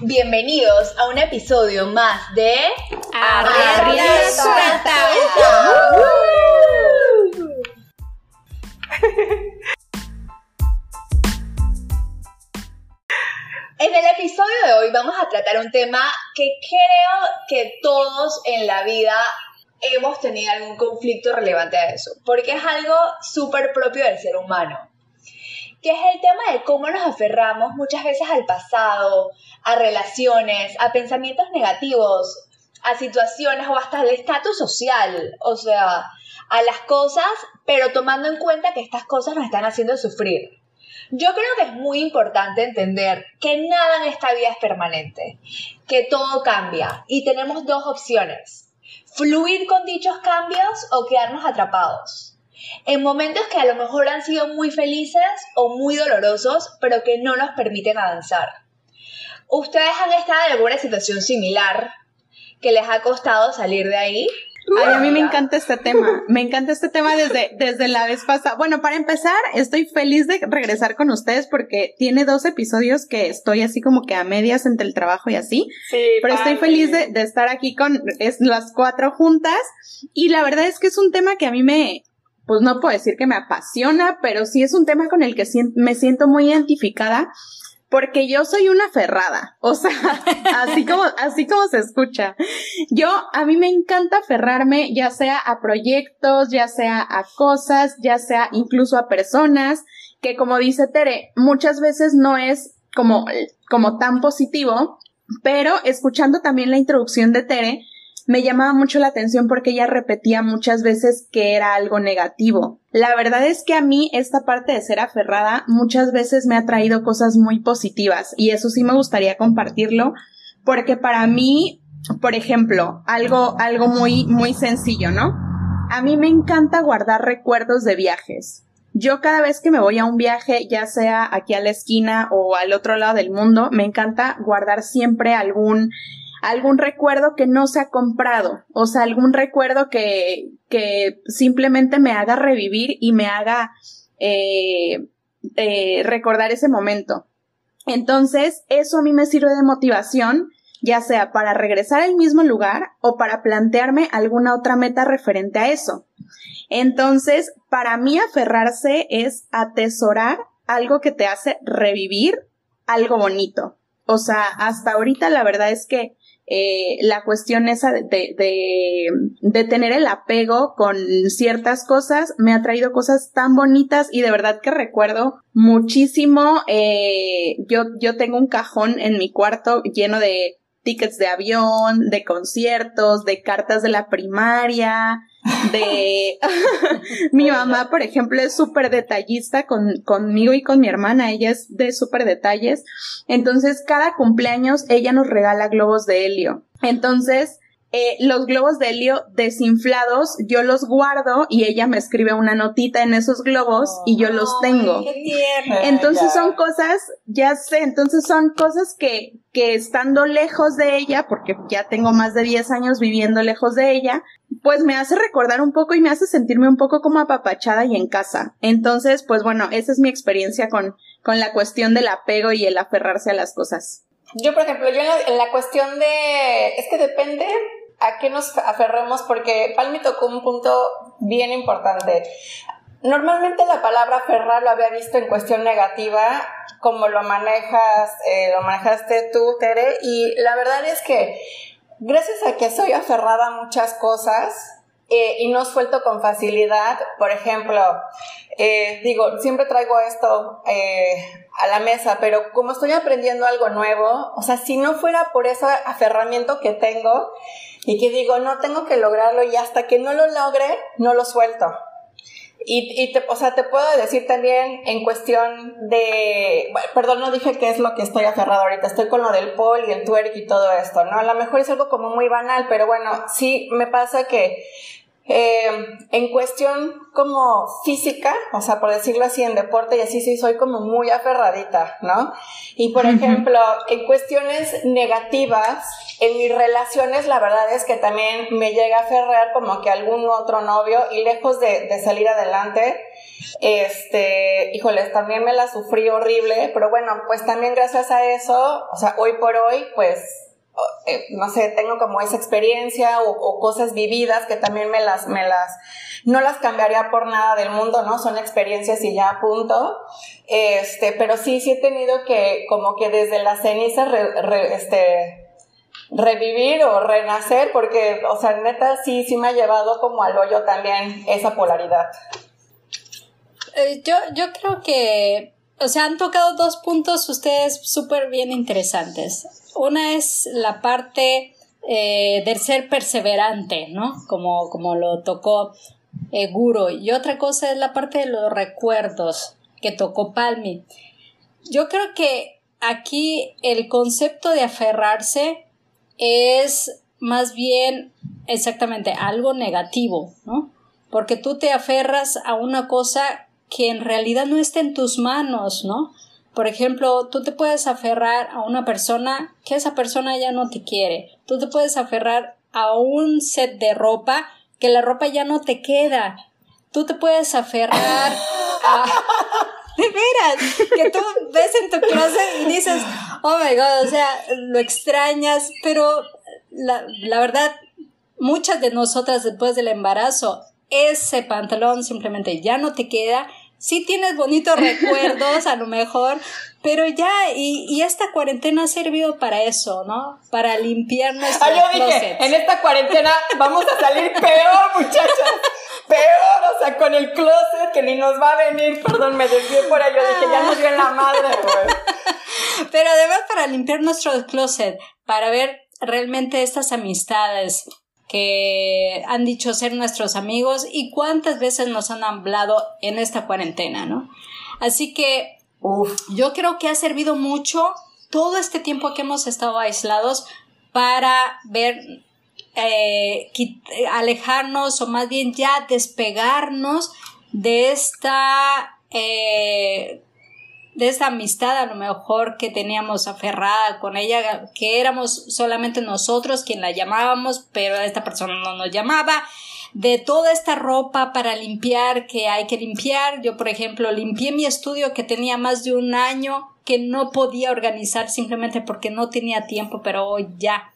Bienvenidos a un episodio más de Arriba. En el episodio de hoy vamos a tratar un tema que creo que todos en la vida hemos tenido algún conflicto relevante a eso, porque es algo súper propio del ser humano, que es el tema de cómo nos aferramos muchas veces al pasado, a relaciones, a pensamientos negativos, a situaciones o hasta al estatus social, o sea, a las cosas, pero tomando en cuenta que estas cosas nos están haciendo sufrir. Yo creo que es muy importante entender que nada en esta vida es permanente, que todo cambia y tenemos dos opciones, fluir con dichos cambios o quedarnos atrapados. En momentos que a lo mejor han sido muy felices o muy dolorosos, pero que no nos permiten avanzar. ¿Ustedes han estado en alguna situación similar que les ha costado salir de ahí? Ay, a mí me encanta este tema. Me encanta este tema desde, desde la vez pasada. Bueno, para empezar, estoy feliz de regresar con ustedes porque tiene dos episodios que estoy así como que a medias entre el trabajo y así. Sí, Pero estoy feliz de, de estar aquí con es, las cuatro juntas. Y la verdad es que es un tema que a mí me, pues no puedo decir que me apasiona, pero sí es un tema con el que me siento muy identificada. Porque yo soy una ferrada, o sea, así como, así como se escucha. Yo, a mí me encanta aferrarme, ya sea a proyectos, ya sea a cosas, ya sea incluso a personas, que como dice Tere, muchas veces no es como, como tan positivo, pero escuchando también la introducción de Tere, me llamaba mucho la atención porque ella repetía muchas veces que era algo negativo. La verdad es que a mí esta parte de ser aferrada muchas veces me ha traído cosas muy positivas y eso sí me gustaría compartirlo porque para mí, por ejemplo, algo, algo muy, muy sencillo, ¿no? A mí me encanta guardar recuerdos de viajes. Yo cada vez que me voy a un viaje, ya sea aquí a la esquina o al otro lado del mundo, me encanta guardar siempre algún algún recuerdo que no se ha comprado, o sea, algún recuerdo que, que simplemente me haga revivir y me haga eh, eh, recordar ese momento. Entonces, eso a mí me sirve de motivación, ya sea para regresar al mismo lugar o para plantearme alguna otra meta referente a eso. Entonces, para mí aferrarse es atesorar algo que te hace revivir algo bonito. O sea, hasta ahorita la verdad es que eh, la cuestión esa de, de, tener el apego con ciertas cosas me ha traído cosas tan bonitas y de verdad que recuerdo muchísimo. Eh, yo, yo tengo un cajón en mi cuarto lleno de tickets de avión, de conciertos, de cartas de la primaria, de mi mamá, por ejemplo, es súper detallista con, conmigo y con mi hermana, ella es de súper detalles. Entonces, cada cumpleaños ella nos regala globos de helio. Entonces, eh, los globos de helio desinflados, yo los guardo y ella me escribe una notita en esos globos y yo los tengo. Qué tierno. Entonces Ya. son cosas, ya sé, entonces son cosas que, que estando lejos de ella, porque ya tengo más de 10 años viviendo lejos de ella, pues me hace recordar un poco y me hace sentirme un poco como apapachada y en casa. Entonces, pues bueno, esa es mi experiencia con, con la cuestión del apego y el aferrarse a las cosas. Yo, por ejemplo, yo en la, cuestión de. Es que depende a qué nos aferremos, porque Palmi tocó un punto bien importante. Normalmente la palabra aferrar lo había visto en cuestión negativa, como lo manejas, eh, lo manejaste tú, Tere, y la verdad es que gracias a que soy aferrada a muchas cosas eh, y no suelto con facilidad, por ejemplo, eh, digo, siempre traigo esto eh, a la mesa, pero como estoy aprendiendo algo nuevo, o sea, si no fuera por ese aferramiento que tengo y que digo, no tengo que lograrlo y hasta que no lo logre, no lo suelto. Y, y te, o sea, te puedo decir también en cuestión de, perdón, no dije qué es lo que estoy aferrado ahorita, estoy con lo del pole y el twerk y todo esto, ¿no? A lo mejor es algo como muy banal, pero bueno, sí me pasa que Eh, en cuestión como física, o sea, por decirlo así, en deporte y así sí soy como muy aferradita, ¿no? Y por ejemplo, en cuestiones negativas, en mis relaciones, la verdad es que también me llega a aferrar como que algún otro novio y lejos de, de salir adelante, este, híjoles, también me la sufrí horrible, pero bueno, pues también gracias a eso, o sea, hoy por hoy, pues eh, no sé, tengo como esa experiencia o, cosas vividas que también me las, me las, no las cambiaría por nada del mundo, ¿no? Son experiencias y ya punto. Este, pero sí, sí he tenido que, como que desde la ceniza, este, revivir o renacer, porque, o sea, neta, sí, sí me ha llevado como al hoyo también esa polaridad. Eh, yo, yo creo que, o sea, han tocado dos puntos ustedes súper bien interesantes. Una es la parte eh, del ser perseverante, ¿no? Como, como lo tocó eh. Y otra cosa es la parte de los recuerdos que tocó Palmi. Yo creo que aquí el concepto de aferrarse es más bien exactamente algo negativo, ¿no? Porque tú te aferras a una cosa que en realidad no está en tus manos, ¿no? Por ejemplo, tú te puedes aferrar a una persona que esa persona ya no te quiere. Tú te puedes aferrar a un set de ropa que la ropa ya no te queda. Tú te puedes aferrar a... De veras, que tú ves en tu closet y dices, oh my god, o sea, lo extrañas, pero la, la verdad, muchas de nosotras después del embarazo, ese pantalón simplemente ya no te queda sí tienes bonitos recuerdos a lo mejor, pero ya, y, y, esta cuarentena ha servido para eso, ¿no? Para limpiar nuestros ah, yo dije, en esta cuarentena vamos a salir peor, muchachas. Peor, o sea, con el closet que ni nos va a venir, perdón, me desvié por ahí, yo dije, ya nos dio en la madre, güey. Pero además para limpiar nuestro closet, para ver realmente estas amistades, que han dicho ser nuestros amigos y cuántas veces nos han hablado en esta cuarentena, ¿no? Así que yo creo que ha servido mucho todo este tiempo que hemos estado aislados para ver, eh, alejarnos o más bien ya despegarnos de esta eh, de esta amistad a lo mejor que teníamos aferrada con ella, que éramos solamente nosotros quien la llamábamos, pero esta persona no nos llamaba, de toda esta ropa para limpiar que hay que limpiar. Yo, por ejemplo, limpié mi estudio que tenía más de un año que no podía organizar simplemente porque no tenía tiempo, pero hoy ya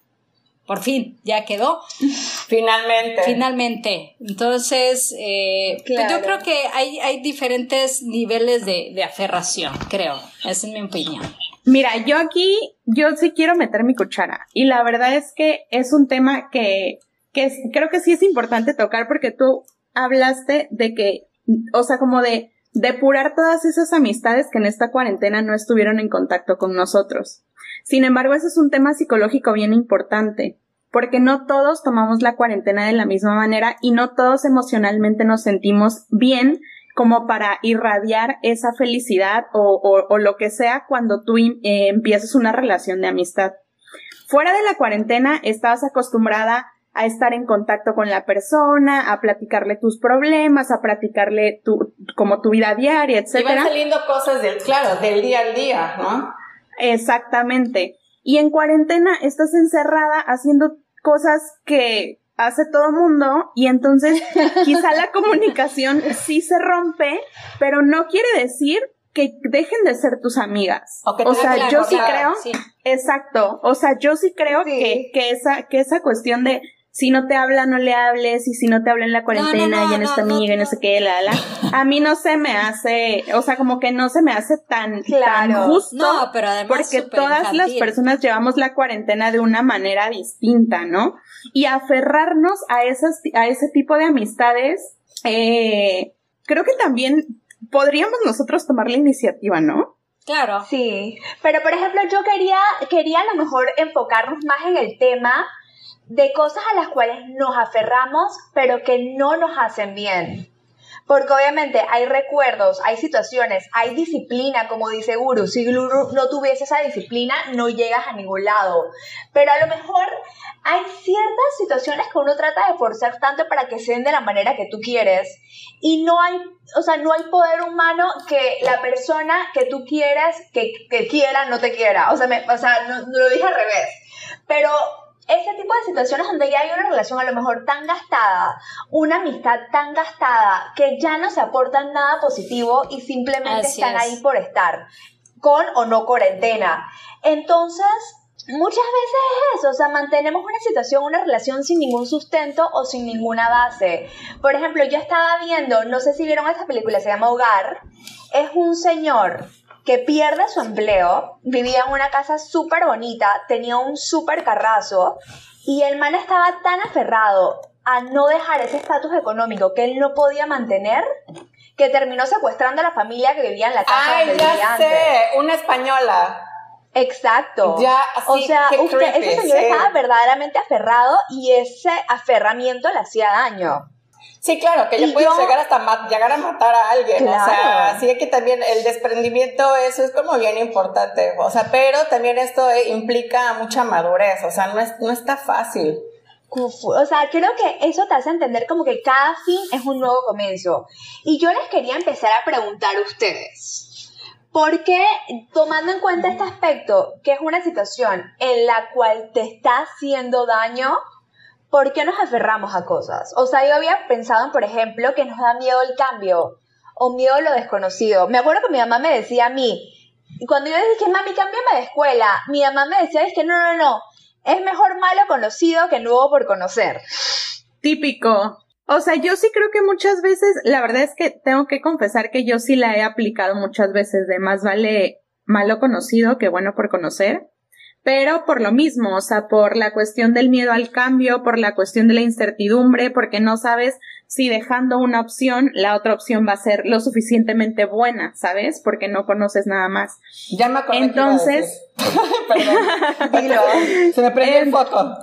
por fin, ya quedó. Finalmente. Finalmente. Entonces, eh, pues yo creo que hay, hay diferentes niveles de, de, aferración, creo. Esa es mi opinión. Mira, yo aquí, yo sí quiero meter mi cuchara. Y la verdad es que es un tema que, que creo que sí es importante tocar porque tú hablaste de que, o sea, como de depurar todas esas amistades que en esta cuarentena no estuvieron en contacto con nosotros. Sin embargo, ese es un tema psicológico bien importante, porque no todos tomamos la cuarentena de la misma manera y no todos emocionalmente nos sentimos bien como para irradiar esa felicidad o, o, lo que sea cuando tú eh, empiezas una relación de amistad. Fuera de la cuarentena estabas acostumbrada a estar en contacto con la persona, a platicarle tus problemas, a platicarle tu, como tu vida diaria, etc. Y van saliendo cosas del, claro, del día al día, ¿no? Exactamente. Y en cuarentena estás encerrada haciendo cosas que hace todo mundo y entonces quizá la comunicación sí se rompe, pero no quiere decir que dejen de ser tus amigas. O, sea, yo sí creo, exacto, o sea, yo sí creo Que, que esa, que esa cuestión de si no te habla, no le hables, y si no te habla en la cuarentena y en esta amiga y no sé qué, la, la, a mí no se me hace, o sea, como que no se me hace tan, tan justo. No, pero además porque todas las personas llevamos la cuarentena de una manera distinta, ¿no? Y aferrarnos a esas, a ese tipo de amistades, eh, creo que también podríamos nosotros tomar la iniciativa, ¿no? Claro. Sí, pero por ejemplo yo quería, quería a lo mejor enfocarnos más en el tema de cosas a las cuales nos aferramos, pero que no nos hacen bien. Porque obviamente hay recuerdos, hay situaciones, hay disciplina, como dice Guru. Si Guru no tuviese esa disciplina, no llegas a ningún lado. Pero a lo mejor hay ciertas situaciones que uno trata de forzar tanto para que sean de la manera que tú quieres. Y no hay, o sea, no hay poder humano que la persona que tú quieras, que, que quiera, no te quiera. O sea, me, o sea no, lo dije al revés. Pero ese tipo de situaciones donde ya hay una relación a lo mejor tan gastada, una amistad tan gastada, que ya no se aportan nada positivo y simplemente están ahí por estar, con o no cuarentena. Entonces, muchas veces es eso, o sea, mantenemos una situación, una relación sin ningún sustento o sin ninguna base. Por ejemplo, yo estaba viendo, no sé si vieron esta película, se llama Hogar, es un señor que pierde su empleo, vivía en una casa súper bonita, tenía un súper carrazo y el man estaba tan aferrado a no dejar ese estatus económico que él no podía mantener que terminó secuestrando a la familia que vivía en la casa Ay, ya sé, una española. Exacto. Ya, o sea, ese señor estaba verdaderamente aferrado y ese aferramiento le hacía daño. Sí, claro, que ya puede llegar hasta llegar a matar a alguien, o sea, así que también el desprendimiento, eso es como bien importante, o sea, pero también esto implica mucha madurez, o sea, no, es, no está fácil. O sea, creo que eso te hace entender como que cada fin es un nuevo comienzo. Y yo les quería empezar a preguntar a ustedes, ¿por qué tomando en cuenta este aspecto, que es una situación en la cual te está haciendo daño, ¿por qué nos aferramos a cosas? O sea, yo había pensado, por ejemplo, que nos da miedo el cambio o miedo a lo desconocido. Me acuerdo que mi mamá me decía a mí, cuando yo dije, mami, cámbiame de escuela, mi mamá me decía, es que no, no, no, es mejor malo conocido que nuevo por conocer. Típico. O sea, yo sí creo que muchas veces, la verdad es que tengo que confesar que yo sí la he aplicado muchas veces de más vale malo conocido que bueno por conocer pero por lo mismo, o sea, por la cuestión del miedo al cambio, por la cuestión de la incertidumbre, porque no sabes si dejando una opción, la otra opción va a ser lo suficientemente buena, ¿sabes? Porque no conoces nada más. Ya me Entonces, Perdón. Se me prendió el foco.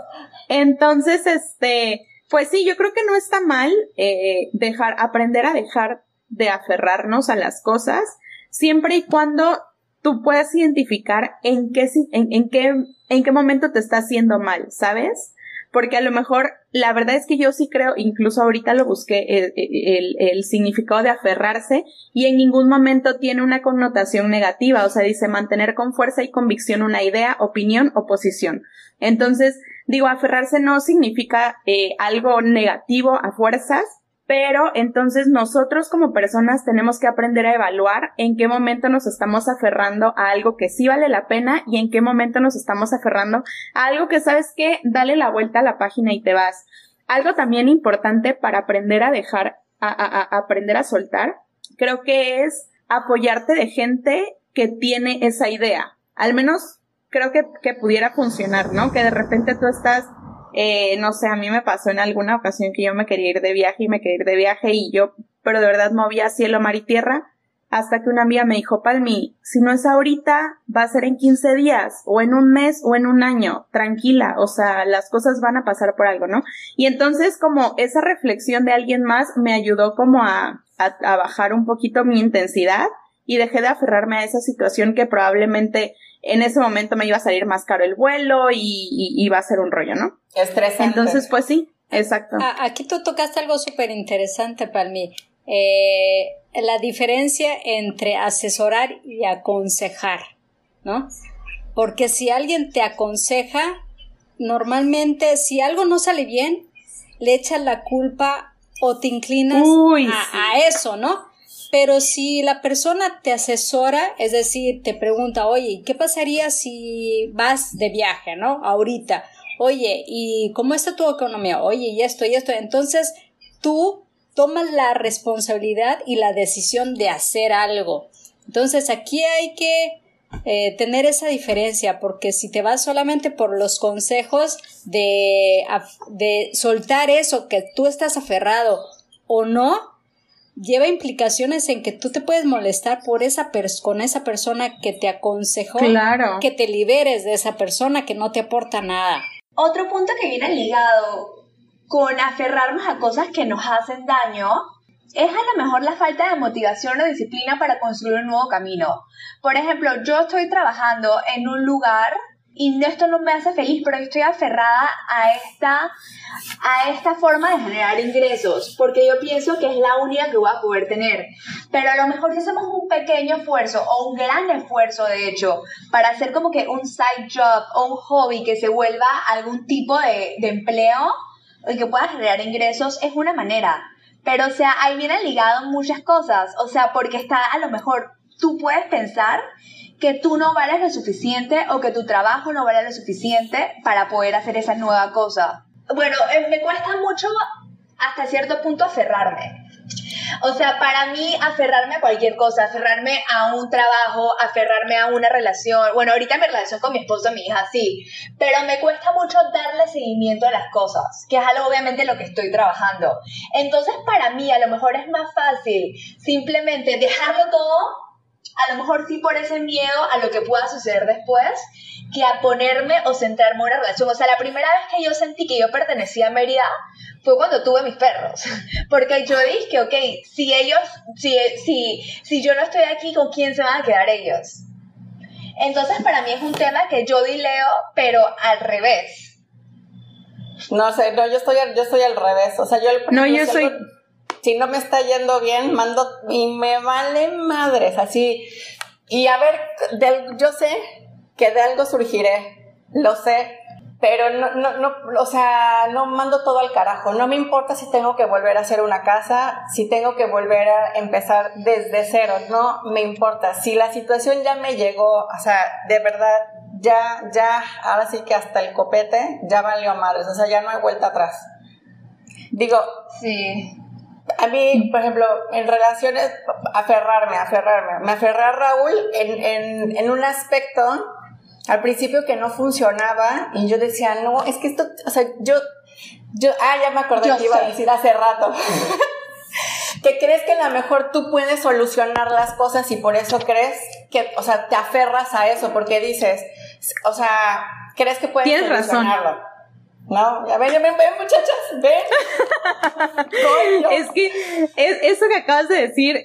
Entonces, este, pues sí, yo creo que no está mal eh, dejar, aprender a dejar de aferrarnos a las cosas, siempre y cuando tú puedes identificar en qué, en, qué, en qué momento te está haciendo mal, ¿sabes? Porque a lo mejor, la verdad es que yo sí creo, incluso ahorita lo busqué, el, el, significado de aferrarse y en ningún momento tiene una connotación negativa, o sea, dice mantener con fuerza y convicción una idea, opinión o posición. Entonces, digo, aferrarse no significa eh, algo negativo a fuerzas, pero entonces nosotros como personas tenemos que aprender a evaluar en qué momento nos estamos aferrando a algo que sí vale la pena y en qué momento nos estamos aferrando a algo que sabes que dale la vuelta a la página y te vas. Algo también importante para aprender a dejar, a, aprender a soltar, creo que es apoyarte de gente que tiene esa idea. Al menos creo que, que pudiera funcionar, ¿no? Que de repente tú estás eh, no sé, a mí me pasó en alguna ocasión que yo me quería ir de viaje y me quería ir de viaje y yo, pero de verdad movía cielo, mar y tierra hasta que una amiga me dijo, Palmi, si no es ahorita, va a ser en 15 días, o en un mes, o en un año, tranquila, o sea, las cosas van a pasar por algo, ¿no? Y entonces como esa reflexión de alguien más me ayudó como a, a bajar un poquito mi intensidad y dejé de aferrarme a esa situación que probablemente en ese momento me iba a salir más caro el vuelo y, iba a ser un rollo, ¿no? Estresante. Entonces, pues sí, exacto. Aquí tú tocaste algo súper interesante para mí. Eh, la diferencia entre asesorar y aconsejar, ¿no? Porque si alguien te aconseja, normalmente si algo no sale bien, le echas la culpa o te inclinas a, a, eso, ¿no? Pero si la persona te asesora, es decir, te pregunta, oye, ¿qué pasaría si vas de viaje, ¿no? Ahorita. Oye, ¿y cómo está tu economía? Oye, y esto y esto. Entonces, tú tomas la responsabilidad y la decisión de hacer algo. Entonces, aquí hay que eh, tener esa diferencia, porque si te vas solamente por los consejos de, de soltar eso que tú estás aferrado o no, lleva implicaciones en que tú te puedes molestar por esa con esa persona que te aconsejó claro. que te liberes de esa persona que no te aporta nada. Otro punto que viene ligado con aferrarnos a cosas que nos hacen daño es a lo mejor la falta de motivación o disciplina para construir un nuevo camino. Por ejemplo, yo estoy trabajando en un lugar y esto no me hace feliz, pero estoy aferrada a esta, a esta forma de generar ingresos, porque yo pienso que es la única que voy a poder tener. Pero a lo mejor si hacemos un pequeño esfuerzo o un gran esfuerzo, de hecho, para hacer como que un side job o un hobby que se vuelva algún tipo de, de empleo y que pueda generar ingresos, es una manera. Pero, o sea, ahí vienen ligadas muchas cosas. O sea, porque está a lo mejor tú puedes pensar que tú no vales lo suficiente o que tu trabajo no vale lo suficiente para poder hacer esa nueva cosa. Bueno, eh, me cuesta mucho hasta cierto punto aferrarme. O sea, para mí aferrarme a cualquier cosa, aferrarme a un trabajo, aferrarme a una relación, bueno, ahorita mi relación con mi esposo, mi hija, sí, pero me cuesta mucho darle seguimiento a las cosas, que es algo obviamente lo que estoy trabajando. Entonces, para mí a lo mejor es más fácil simplemente dejarlo todo a lo mejor sí por ese miedo a lo que pueda suceder después, que a ponerme o centrarme en una relación. O sea, la primera vez que yo sentí que yo pertenecía a Mérida fue cuando tuve mis perros. Porque yo dije, ok, si ellos, si, si, si yo no estoy aquí, ¿con quién se van a quedar ellos? Entonces, para mí es un tema que yo dileo, pero al revés. No sé, no, yo estoy, yo estoy al revés. O sea, yo... No, yo soy si no me está yendo bien, mando y me vale madres, así. Y a ver, yo sé que de algo surgiré, lo sé, pero no, no, no, o sea, no mando todo al carajo. No me importa si tengo que volver a hacer una casa, si tengo que volver a empezar desde cero, no me importa. Si la situación ya me llegó, o sea, de verdad, ya, ya, ahora sí que hasta el copete, ya valió madres, o sea, ya no hay vuelta atrás. Digo, sí. A mí, por ejemplo, en relaciones, aferrarme, aferrarme. Me aferré a Raúl en, en, en un aspecto al principio que no funcionaba y yo decía, no, es que esto, o sea, yo, yo, ah, ya me acordé que iba a decir hace rato. que crees que a lo mejor tú puedes solucionar las cosas y por eso crees que, o sea, te aferras a eso porque dices, o sea, crees que puedes Tienes solucionarlo. Razón. No, ya ven, ven, ven, muchachas, ven. es que es, eso que acabas de decir,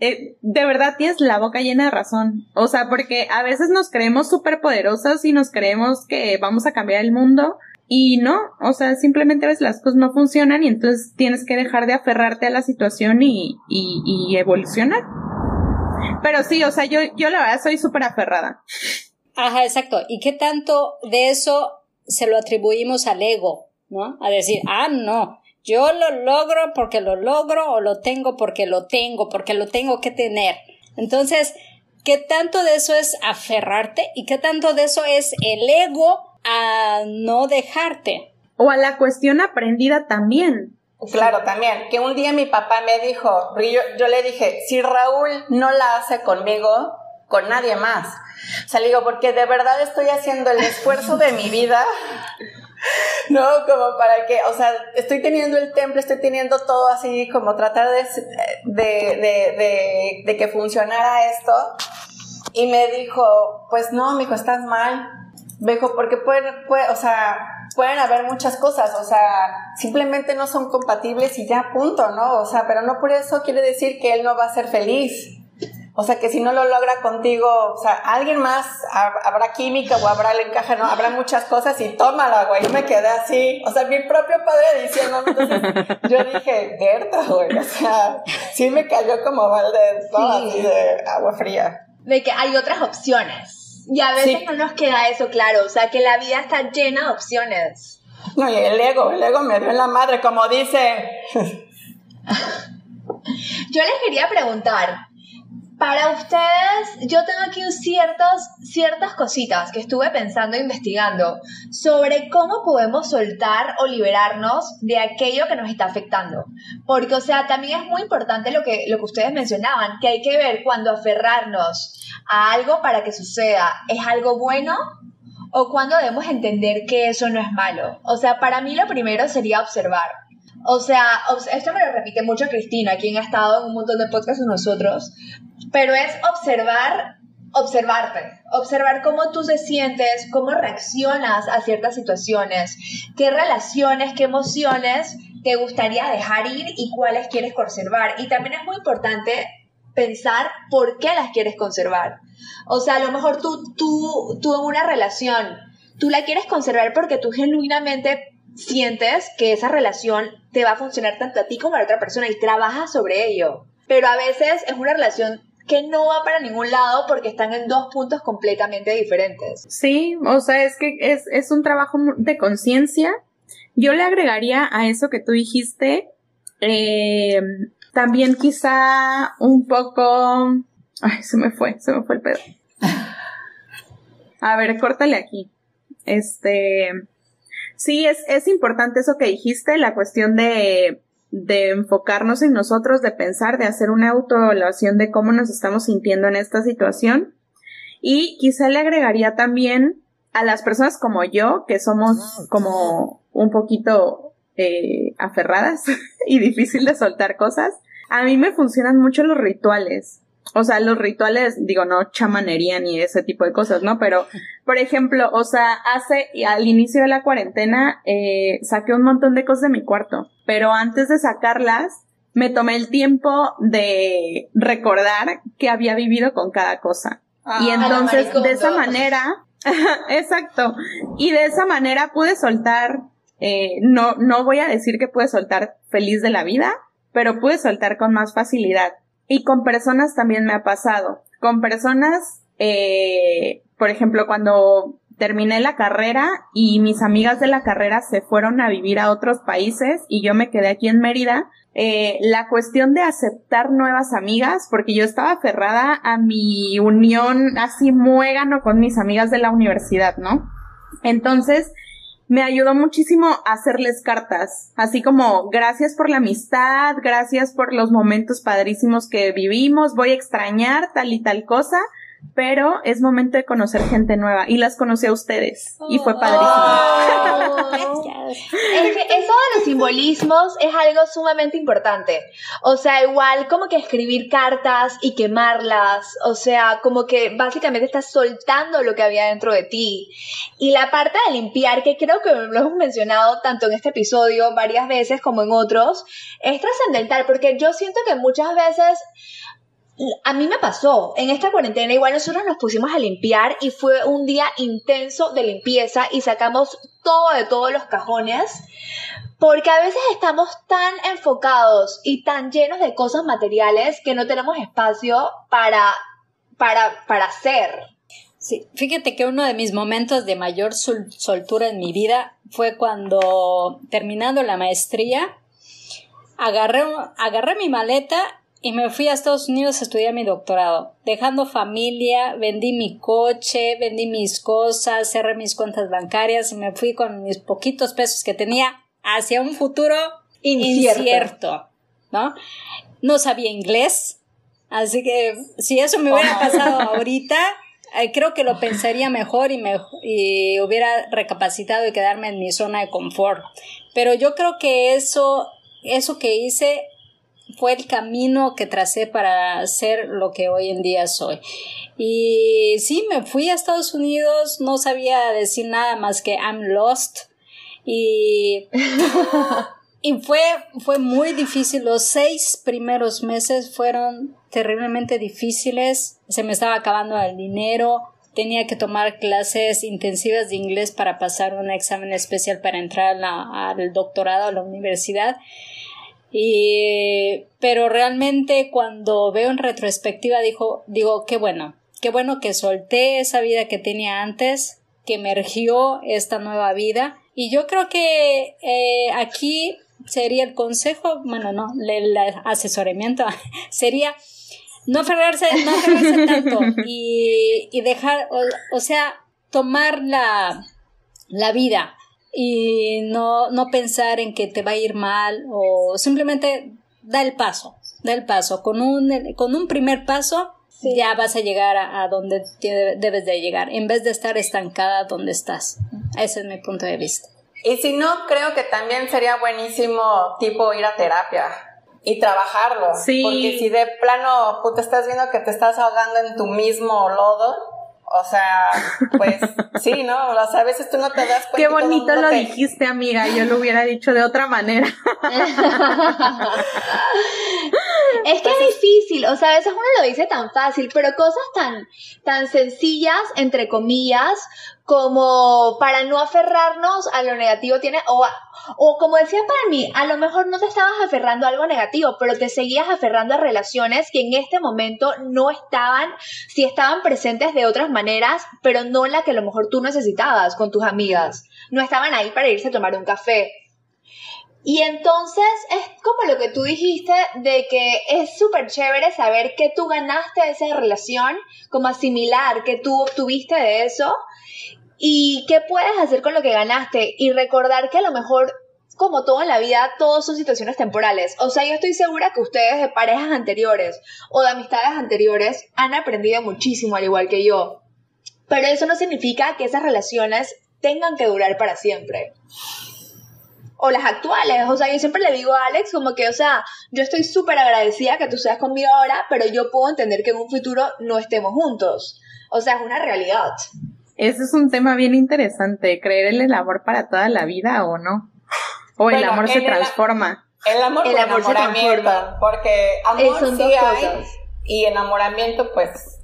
eh, de verdad tienes la boca llena de razón. O sea, porque a veces nos creemos súper poderosas y nos creemos que vamos a cambiar el mundo. Y no, o sea, simplemente a veces las cosas no funcionan y entonces tienes que dejar de aferrarte a la situación y, y, y evolucionar. Pero sí, o sea, yo, yo la verdad soy súper aferrada. Ajá, exacto. ¿Y qué tanto de eso se lo atribuimos al ego, ¿no? A decir, ah, no, yo lo logro porque lo logro o lo tengo porque lo tengo, porque lo tengo que tener. Entonces, ¿qué tanto de eso es aferrarte y qué tanto de eso es el ego a no dejarte? O a la cuestión aprendida también. Claro, también. Que un día mi papá me dijo, yo, yo le dije, si Raúl no la hace conmigo, con nadie más. O sea, le digo, porque de verdad estoy haciendo el esfuerzo de mi vida. No, como para que, o sea, estoy teniendo el templo, estoy teniendo todo así, como tratar de, de, de, que funcionara esto. Y me dijo, pues no, me dijo, estás mal. Me dijo, porque pueden, puede, o sea, pueden haber muchas cosas, o sea, simplemente no son compatibles y ya, punto, ¿no? O sea, pero no por eso quiere decir que él no va a ser feliz. O sea, que si no lo logra contigo, o sea, alguien más, habrá química o habrá el encaje, ¿no? Habrá muchas cosas y tómala, güey. Yo me quedé así. O sea, mi propio padre diciendo, entonces yo dije, Berta, güey. O sea, sí me cayó como balde todo así de agua fría. De que hay otras opciones. Y a veces no nos queda eso claro. O sea, que la vida está llena de opciones. No, y el ego, el ego me dio en la madre, como dice. yo les quería preguntar, para ustedes, yo tengo aquí ciertas, ciertas cositas que estuve pensando e investigando sobre cómo podemos soltar o liberarnos de aquello que nos está afectando. Porque, o sea, también es muy importante lo que, lo que ustedes mencionaban, que hay que ver cuando aferrarnos a algo para que suceda es algo bueno o cuando debemos entender que eso no es malo. O sea, para mí lo primero sería observar. O sea, esto me lo repite mucho Cristina, quien ha estado en un montón de podcasts con nosotros, pero es observar, observarte, observar cómo tú te sientes, cómo reaccionas a ciertas situaciones, qué relaciones, qué emociones te gustaría dejar ir y cuáles quieres conservar. Y también es muy importante pensar por qué las quieres conservar. O sea, a lo mejor tú, tú, tú en una relación, tú la quieres conservar porque tú genuinamente sientes que esa relación te va a funcionar tanto a ti como a la otra persona y trabajas sobre ello. Pero a veces es una relación que no va para ningún lado porque están en dos puntos completamente diferentes. Sí, o sea, es que es, es un trabajo de conciencia. Yo le agregaría a eso que tú dijiste, eh, también quizá un poco... Ay, se me fue, se me fue el pedo. A ver, córtale aquí. Este... Sí, es, es importante eso que dijiste, la cuestión de de enfocarnos en nosotros, de pensar, de hacer una autoevaluación de cómo nos estamos sintiendo en esta situación. Y quizá le agregaría también a las personas como yo, que somos como un poquito eh, aferradas y difícil de soltar cosas, a mí me funcionan mucho los rituales. O sea, los rituales, digo, no chamanería ni ese tipo de cosas, ¿no? Pero, por ejemplo, o sea, hace, al inicio de la cuarentena, eh, saqué un montón de cosas de mi cuarto, pero antes de sacarlas, me tomé el tiempo de recordar que había vivido con cada cosa. y ah, entonces, de esa manera, exacto, y de esa manera pude soltar, eh, no, no voy a decir que pude soltar feliz de la vida, pero pude soltar con más facilidad y con personas también me ha pasado. Con personas, eh, por ejemplo, cuando terminé la carrera y mis amigas de la carrera se fueron a vivir a otros países y yo me quedé aquí en Mérida, eh, la cuestión de aceptar nuevas amigas, porque yo estaba aferrada a mi unión así muégano con mis amigas de la universidad, ¿no? Entonces, me ayudó muchísimo a hacerles cartas, así como gracias por la amistad, gracias por los momentos padrísimos que vivimos, voy a extrañar tal y tal cosa, pero es momento de conocer gente nueva y las conocí a ustedes y fue padrísimo. Oh. es que eso de los simbolismos es algo sumamente importante. O sea, igual como que escribir cartas y quemarlas, o sea, como que básicamente estás soltando lo que había dentro de ti. Y la parte de limpiar, que creo que lo hemos mencionado tanto en este episodio varias veces como en otros, es trascendental porque yo siento que muchas veces a mí me pasó, en esta cuarentena igual nosotros nos pusimos a limpiar y fue un día intenso de limpieza y sacamos todo de todos los cajones, porque a veces estamos tan enfocados y tan llenos de cosas materiales que no tenemos espacio para, para, para hacer. Sí, fíjate que uno de mis momentos de mayor soltura en mi vida fue cuando terminando la maestría, agarré, agarré mi maleta y me fui a Estados Unidos a estudiar mi doctorado, dejando familia, vendí mi coche, vendí mis cosas, cerré mis cuentas bancarias y me fui con mis poquitos pesos que tenía hacia un futuro incierto, ¿no? No sabía inglés, así que si eso me hubiera pasado ahorita, eh, creo que lo pensaría mejor y, me, y hubiera recapacitado y quedarme en mi zona de confort. Pero yo creo que eso, eso que hice fue el camino que tracé para ser lo que hoy en día soy. Y sí, me fui a Estados Unidos, no sabía decir nada más que I'm lost. Y, y fue, fue muy difícil. Los seis primeros meses fueron terriblemente difíciles. Se me estaba acabando el dinero. Tenía que tomar clases intensivas de inglés para pasar un examen especial para entrar al doctorado a la universidad. Y, pero realmente cuando veo en retrospectiva dijo, digo, qué bueno, qué bueno que solté esa vida que tenía antes, que emergió esta nueva vida. Y yo creo que eh, aquí sería el consejo, bueno, no, el, asesoramiento sería no aferrarse, no aferrarse tanto y, y dejar, o, sea, tomar la, la vida y no, no pensar en que te va a ir mal o simplemente da el paso, da el paso. Con un, con un primer paso ya vas a llegar a, donde debes de llegar, en vez de estar estancada donde estás. Ese es mi punto de vista. Y si no, creo que también sería buenísimo tipo ir a terapia y trabajarlo. Sí. Porque si de plano, te estás viendo que te estás ahogando en tu mismo lodo, O sea, pues sí, ¿no? O sea, a veces tú no te das cuenta. Qué bonito lo dijiste, amiga. Yo lo hubiera dicho de otra manera. es que es difícil, o sea, a veces uno lo dice tan fácil, pero cosas tan, tan sencillas, entre comillas, como para no aferrarnos a lo negativo tiene, o, o como decía para mí, a lo mejor no te estabas aferrando a algo negativo, pero te seguías aferrando a relaciones que en este momento no estaban, sí estaban presentes de otras maneras, pero no la que a lo mejor tú necesitabas con tus amigas. No estaban ahí para irse a tomar un café. Y entonces es como lo que tú dijiste de que es súper chévere saber que tú ganaste de esa relación, como asimilar que tú obtuviste de eso y qué puedes hacer con lo que ganaste y recordar que a lo mejor como todo en la vida, todos son situaciones temporales. O sea, yo estoy segura que ustedes de parejas anteriores o de amistades anteriores han aprendido muchísimo al igual que yo. Pero eso no significa que esas relaciones tengan que durar para siempre. O las actuales. O sea, yo siempre le digo a Alex como que, o sea, yo estoy súper agradecida que tú seas conmigo ahora, pero yo puedo entender que en un futuro no estemos juntos. O sea, es una realidad. Ese es un tema bien interesante, creer en el amor para toda la vida o no. O el amor se transforma. El amor, el amor se transforma. Porque amor sí hay y enamoramiento pues.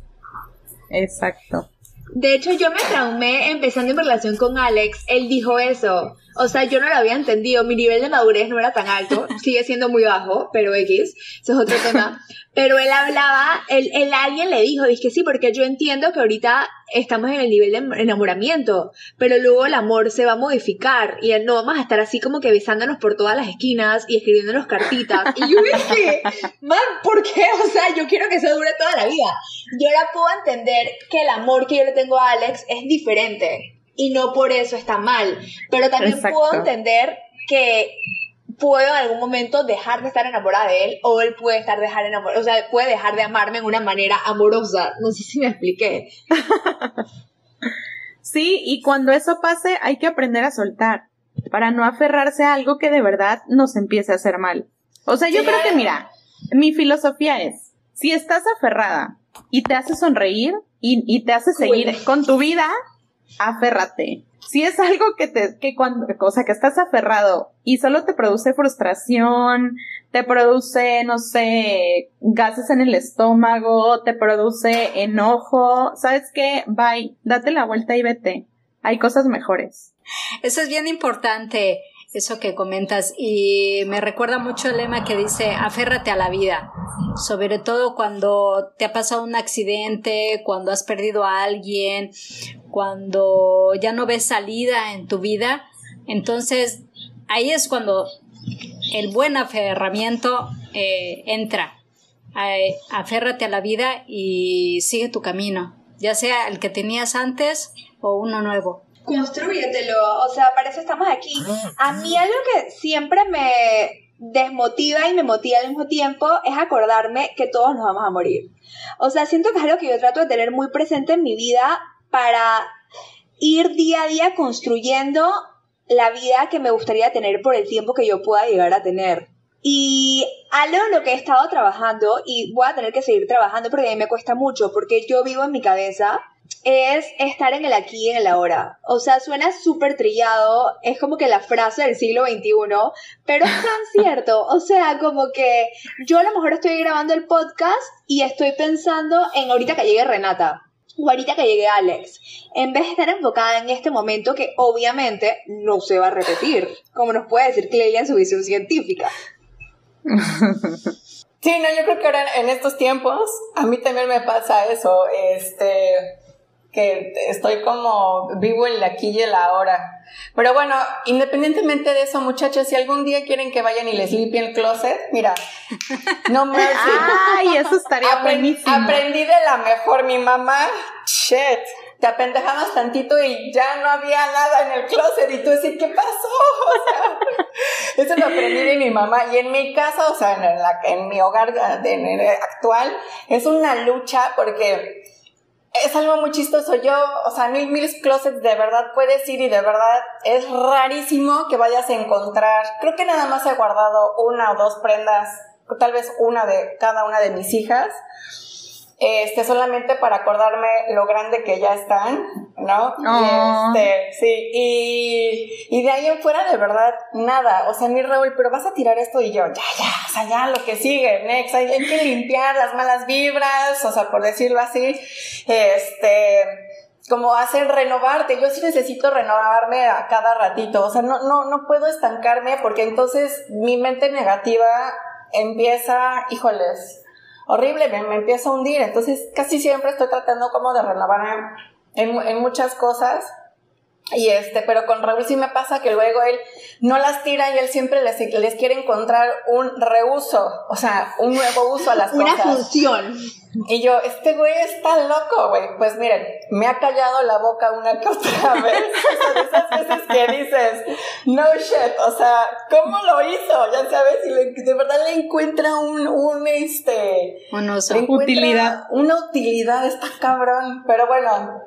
Exacto. De hecho, yo me traumé empezando en relación con Alex. Él dijo eso. O sea, yo no lo había entendido. Mi nivel de madurez no era tan alto. Sigue siendo muy bajo, pero X. Eso es otro tema. Pero él hablaba, él, él alguien le dijo, dije sí, porque yo entiendo que ahorita estamos en el nivel de enamoramiento, pero luego el amor se va a modificar y no vamos a estar así como que besándonos por todas las esquinas y escribiéndonos cartitas. Y yo dije, man, ¿por qué? O sea, yo quiero que eso dure toda la vida. Yo ahora puedo entender que el amor que yo le tengo a Alex es diferente y no por eso está mal, pero también puedo entender que puedo en algún momento dejar de estar enamorada de él o él puede estar dejar enamorado, o sea, puede dejar de amarme en una manera amorosa. No sé si me expliqué. sí, y cuando eso pase hay que aprender a soltar para no aferrarse a algo que de verdad nos empiece a hacer mal. O sea, yo creo que mira, mi filosofía es, si estás aferrada y te hace sonreír y, te hace seguir con tu vida, aférrate si es algo que te, que cuando, o sea, que estás aferrado y solo te produce frustración, te produce, no sé, gases en el estómago, te produce enojo, ¿sabes qué? Bye, date la vuelta y vete. Hay cosas mejores. Eso es bien importante eso que comentas y me recuerda mucho el lema que dice aférrate a la vida, sobre todo cuando te ha pasado un accidente, cuando has perdido a alguien, cuando ya no ves salida en tu vida, entonces ahí es cuando el buen aferramiento eh, entra. aférrate a la vida y sigue tu camino, ya sea el que tenías antes o uno nuevo construyetelo, o sea, para eso estamos aquí. A mí algo que siempre me desmotiva y me motiva al mismo tiempo es acordarme que todos nos vamos a morir. O sea, siento que es algo que yo trato de tener muy presente en mi vida para ir día a día construyendo la vida que me gustaría tener por el tiempo que yo pueda llegar a tener. Y algo en lo que he estado trabajando, y voy a tener que seguir trabajando porque a mí me cuesta mucho, porque yo vivo en mi cabeza es estar en el aquí y en el ahora. O sea, suena súper trillado, es como que la frase del siglo XXI, pero es tan cierto. O sea, como que yo a lo mejor estoy grabando el podcast y estoy pensando en ahorita que llegue Renata. O ahorita que llegue Alex, en vez de estar enfocada en este momento que obviamente no se va a repetir, como nos puede decir Clelia en su visión científica. Sí, no, yo creo que ahora en estos tiempos a mí también me pasa eso, este, que estoy como vivo en la aquí y en la ahora. Pero bueno, independientemente de eso, muchachos, si algún día quieren que vayan y les limpie el closet, mira, no me Ay, eso estaría buenísimo. Aprendí de la mejor, mi mamá, shit, te apendejabas tantito y ya no había nada en el closet y tú decís, ¿qué pasó? O sea, eso lo aprendí de mi mamá y en mi casa, o sea, en, la, en mi hogar actual, es una lucha porque es algo muy chistoso. Yo, o sea, mil, mil closets de verdad puedes ir y de verdad es rarísimo que vayas a encontrar. Creo que nada más he guardado una o dos prendas, tal vez una de cada una de mis hijas. Este, solamente para acordarme lo grande que ya están, ¿no? Oh. Y este, sí, y, y de ahí en fuera de verdad, nada, o sea, mi Raúl, pero vas a tirar esto y yo, ya, ya, o sea, ya, lo que sigue, next, hay, hay que limpiar las malas vibras, o sea, por decirlo así, este, como hacer renovarte. Yo sí necesito renovarme a cada ratito. O sea, no, no, no puedo estancarme porque entonces mi mente negativa empieza, híjoles, horrible, me, me empieza a hundir. Entonces casi siempre estoy tratando como de renovarme en, en muchas cosas. Y este, pero con Raúl sí me pasa que luego él no las tira y él siempre les, les quiere encontrar un reuso, o sea, un nuevo uso a las Una cosas. función. Y yo, este güey está loco, güey. Pues miren, me ha callado la boca una que otra vez. De esas veces que dices, no shit, o sea, ¿cómo lo hizo? Ya sabes, y le- de verdad le encuentra un, un, este... Un uso. Utilidad. Una utilidad, está cabrón. Pero bueno,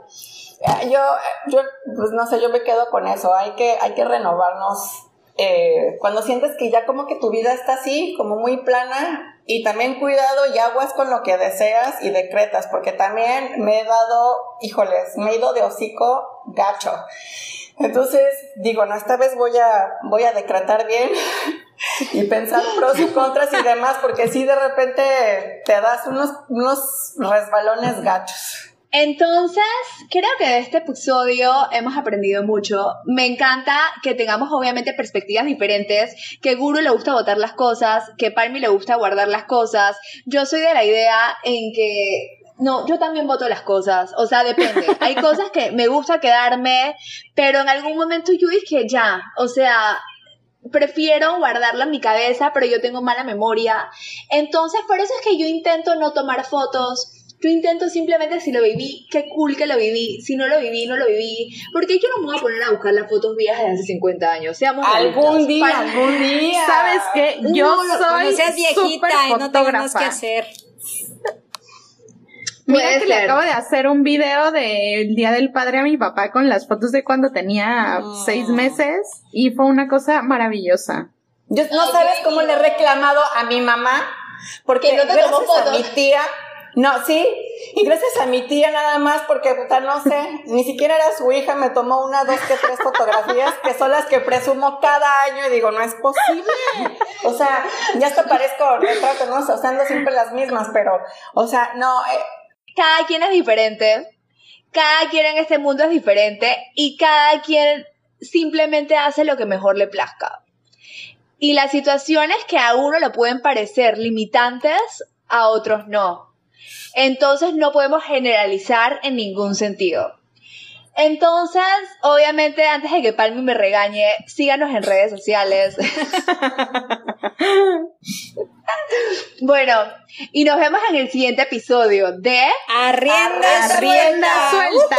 yo, yo, pues no sé, yo me quedo con eso. Hay que, hay que renovarnos. eh, cuando sientes que ya como que tu vida está así, como muy plana, y también cuidado y aguas con lo que deseas y decretas, porque también me he dado, híjoles, me he ido de hocico gacho. Entonces, digo, no, esta vez voy a, voy a decretar bien y pensar pros y contras y demás, porque si de repente te das unos, unos resbalones gachos. Entonces, creo que de este episodio hemos aprendido mucho. Me encanta que tengamos obviamente perspectivas diferentes, que Guru le gusta botar las cosas, que Palmi le gusta guardar las cosas. Yo soy de la idea en que no, yo también voto las cosas, o sea, depende. Hay cosas que me gusta quedarme, pero en algún momento yo dije ya, o sea, prefiero guardarla en mi cabeza, pero yo tengo mala memoria. Entonces, por eso es que yo intento no tomar fotos. Yo intento simplemente si lo viví, qué cool que lo viví. Si no lo viví, no lo viví. Porque yo no me voy a poner a buscar las fotos viejas de hace 50 años. Seamos Algún realistas. día, Para- algún día. ¿Sabes qué? Yo soy seas viejita súper y no tengas que hacer. Mira Puede que le acabo de hacer un video del Día del Padre a mi papá con las fotos de cuando tenía Mm. seis meses y fue una cosa maravillosa. Yo no sabes cómo le he reclamado a mi mamá, porque Que no te tomó a fotos. mi tía, no, sí, y gracias a mi tía nada más, porque puta, no sé, ni siquiera era su hija, me tomó una, dos, que tres fotografías, que son las que presumo cada año y digo, no es posible. O sea, ya hasta parezco retrato, ¿no? O sea, ando siempre las mismas, pero, o sea, no, eh, cada quien es diferente, cada quien en este mundo es diferente y cada quien simplemente hace lo que mejor le plazca. Y las situaciones que a uno le pueden parecer limitantes, a otros no. Entonces no podemos generalizar en ningún sentido. Entonces, obviamente, antes de que Palmi me regañe, síganos en redes sociales. bueno, y nos vemos en el siguiente episodio de Arrienda, Arrienda Rienda suelta.